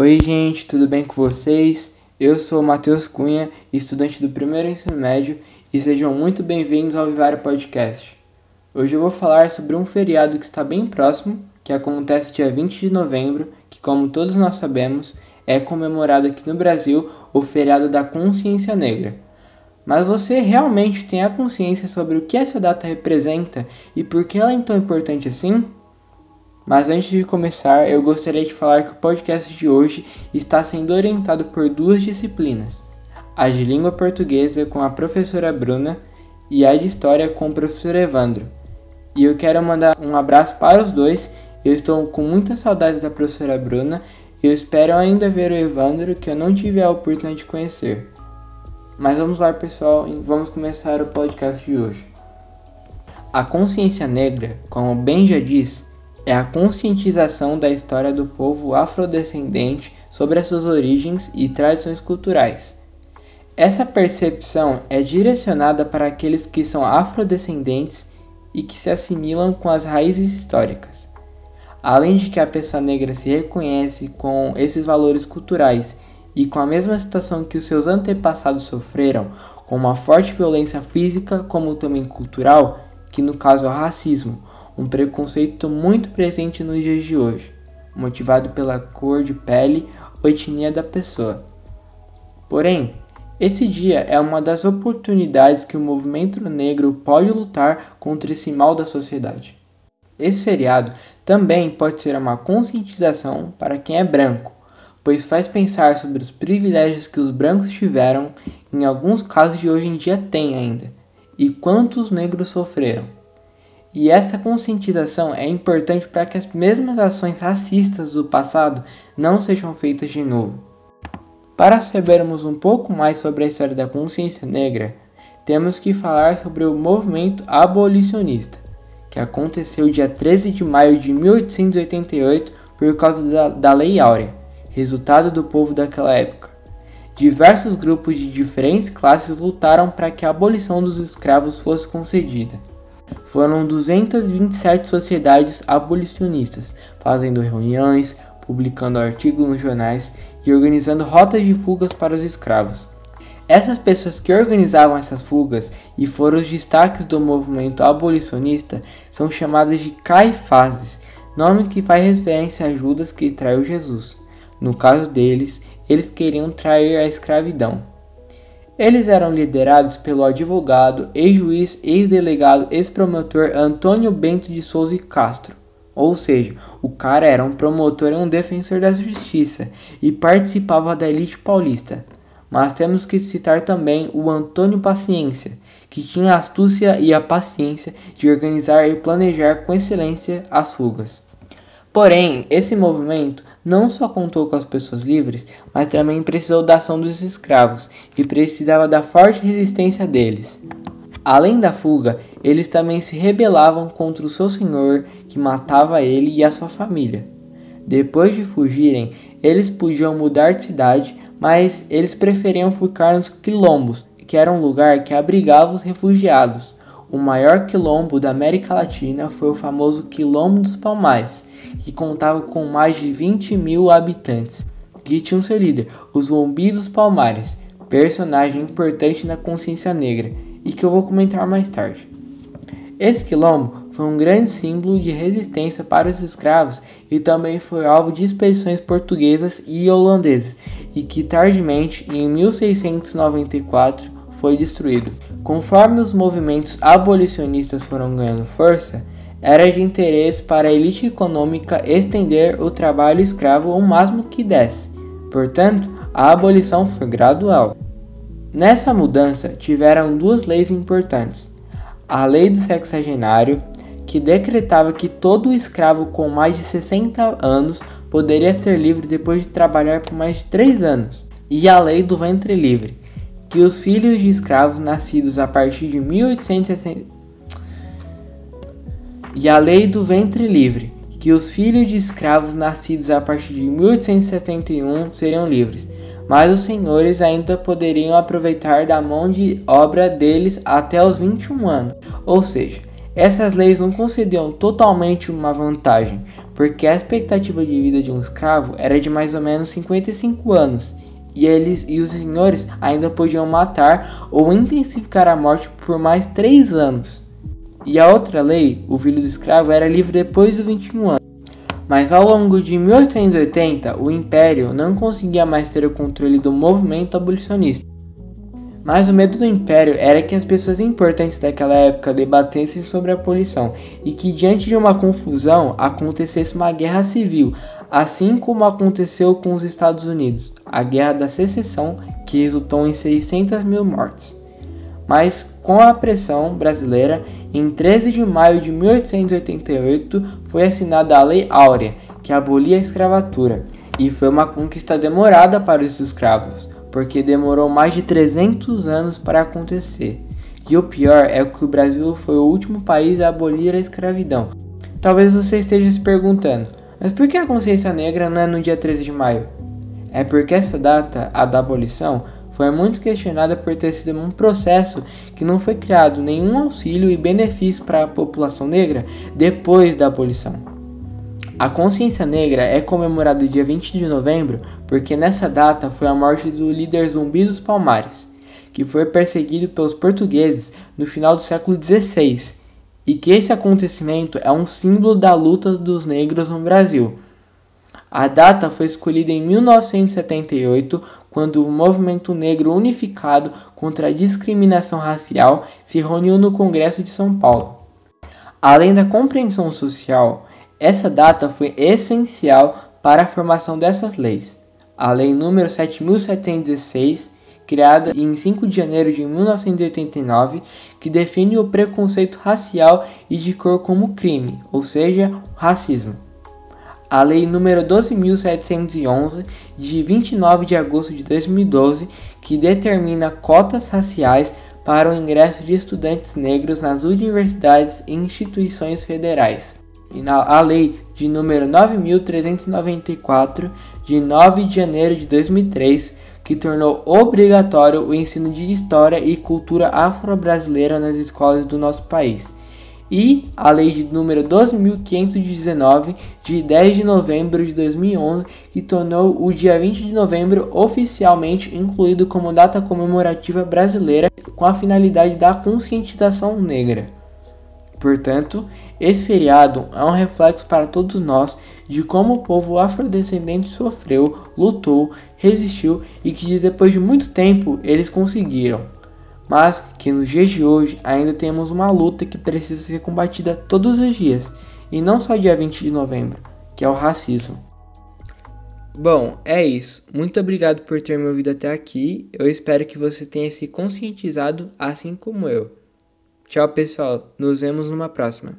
Oi, gente, tudo bem com vocês? Eu sou Matheus Cunha, estudante do primeiro ensino médio, e sejam muito bem-vindos ao Vivário Podcast. Hoje eu vou falar sobre um feriado que está bem próximo, que acontece dia 20 de novembro, que, como todos nós sabemos, é comemorado aqui no Brasil o feriado da Consciência Negra. Mas você realmente tem a consciência sobre o que essa data representa e por que ela é tão importante assim? Mas antes de começar, eu gostaria de falar que o podcast de hoje está sendo orientado por duas disciplinas: a de língua portuguesa com a professora Bruna e a de história com o professor Evandro. E eu quero mandar um abraço para os dois. Eu estou com muita saudade da professora Bruna e eu espero ainda ver o Evandro que eu não tive a oportunidade de conhecer. Mas vamos lá, pessoal, vamos começar o podcast de hoje. A consciência negra, como bem já diz, é a conscientização da história do povo afrodescendente sobre as suas origens e tradições culturais. Essa percepção é direcionada para aqueles que são afrodescendentes e que se assimilam com as raízes históricas. Além de que a pessoa negra se reconhece com esses valores culturais e com a mesma situação que os seus antepassados sofreram, com uma forte violência física como também cultural, que no caso é o racismo, um preconceito muito presente nos dias de hoje, motivado pela cor de pele ou etnia da pessoa. Porém, esse dia é uma das oportunidades que o movimento negro pode lutar contra esse mal da sociedade. Esse feriado também pode ser uma conscientização para quem é branco, pois faz pensar sobre os privilégios que os brancos tiveram, em alguns casos de hoje em dia têm ainda, e quantos negros sofreram. E essa conscientização é importante para que as mesmas ações racistas do passado não sejam feitas de novo. Para sabermos um pouco mais sobre a história da consciência negra, temos que falar sobre o movimento abolicionista, que aconteceu dia 13 de maio de 1888 por causa da, da Lei Áurea, resultado do povo daquela época. Diversos grupos de diferentes classes lutaram para que a abolição dos escravos fosse concedida. Foram 227 sociedades abolicionistas, fazendo reuniões, publicando artigos nos jornais e organizando rotas de fugas para os escravos. Essas pessoas que organizavam essas fugas e foram os destaques do movimento abolicionista são chamadas de caifazes, nome que faz referência a Judas que traiu Jesus. No caso deles, eles queriam trair a escravidão. Eles eram liderados pelo advogado, ex-juiz, ex-delegado, ex-promotor Antônio Bento de Souza e Castro. Ou seja, o cara era um promotor e um defensor da justiça e participava da elite paulista. Mas temos que citar também o Antônio Paciência, que tinha a astúcia e a paciência de organizar e planejar com excelência as fugas. Porém, esse movimento não só contou com as pessoas livres, mas também precisou da ação dos escravos e precisava da forte resistência deles. Além da fuga, eles também se rebelavam contra o seu senhor, que matava ele e a sua família. Depois de fugirem, eles podiam mudar de cidade, mas eles preferiam ficar nos quilombos, que era um lugar que abrigava os refugiados. O maior quilombo da América Latina foi o famoso Quilombo dos Palmares, que contava com mais de 20 mil habitantes, que tinham seu líder, o Zumbi dos Palmares, personagem importante na consciência negra, e que eu vou comentar mais tarde. Esse quilombo foi um grande símbolo de resistência para os escravos e também foi alvo de expedições portuguesas e holandesas, e que tardiamente, em 1694, foi destruído. Conforme os movimentos abolicionistas foram ganhando força, era de interesse para a elite econômica estender o trabalho escravo o máximo que desse. Portanto, a abolição foi gradual. Nessa mudança, tiveram duas leis importantes: a Lei do Sexagenário, que decretava que todo escravo com mais de 60 anos poderia ser livre depois de trabalhar por mais de 3 anos, e a Lei do Ventre Livre, que os filhos de escravos nascidos a partir de 1860 e a lei do ventre livre, que os filhos de escravos nascidos a partir de 1871 seriam livres, mas os senhores ainda poderiam aproveitar da mão de obra deles até os 21 anos. Ou seja, essas leis não concediam totalmente uma vantagem, porque a expectativa de vida de um escravo era de mais ou menos 55 anos, e eles e os senhores ainda podiam matar ou intensificar a morte por mais 3 anos. E a outra lei, o filho do escravo, era livre depois dos 21 anos. Mas ao longo de 1880, o Império não conseguia mais ter o controle do movimento abolicionista. Mas o medo do Império era que as pessoas importantes daquela época debatessem sobre a abolição e que, diante de uma confusão, acontecesse uma guerra civil, assim como aconteceu com os Estados Unidos, a Guerra da Secessão, que resultou em 600 mil mortes. Mas, com a pressão brasileira, em 13 de maio de 1888 foi assinada a Lei Áurea, que abolia a escravatura, e foi uma conquista demorada para os escravos porque demorou mais de 300 anos para acontecer. E o pior é que o Brasil foi o último país a abolir a escravidão. Talvez você esteja se perguntando, mas por que a consciência negra não é no dia 13 de maio? É porque essa data, a da abolição, foi muito questionada por ter sido um processo que não foi criado nenhum auxílio e benefício para a população negra depois da abolição. A consciência negra é comemorada dia 20 de novembro porque nessa data foi a morte do líder Zumbi dos Palmares, que foi perseguido pelos portugueses no final do século XVI, e que esse acontecimento é um símbolo da luta dos negros no Brasil. A data foi escolhida em 1978, quando o Movimento Negro Unificado contra a Discriminação Racial se reuniu no Congresso de São Paulo. Além da compreensão social, essa data foi essencial para a formação dessas leis. A Lei nº 7716, criada em 5 de janeiro de 1989, que define o preconceito racial e de cor como crime, ou seja, racismo. A Lei nº 12.711, de 29 de agosto de 2012, que determina cotas raciais para o ingresso de estudantes negros nas universidades e instituições federais a Lei de número 9394 de 9 de janeiro de 2003, que tornou obrigatório o ensino de história e cultura afro-brasileira nas escolas do nosso país. E a Lei de número 12519 de 10 de novembro de 2011, que tornou o dia 20 de novembro oficialmente incluído como data comemorativa brasileira com a finalidade da conscientização negra. Portanto, esse feriado é um reflexo para todos nós de como o povo afrodescendente sofreu, lutou, resistiu e que depois de muito tempo eles conseguiram. Mas que nos dias de hoje ainda temos uma luta que precisa ser combatida todos os dias, e não só dia 20 de novembro, que é o racismo. Bom, é isso. Muito obrigado por ter me ouvido até aqui. Eu espero que você tenha se conscientizado assim como eu. Tchau, pessoal. Nos vemos numa próxima.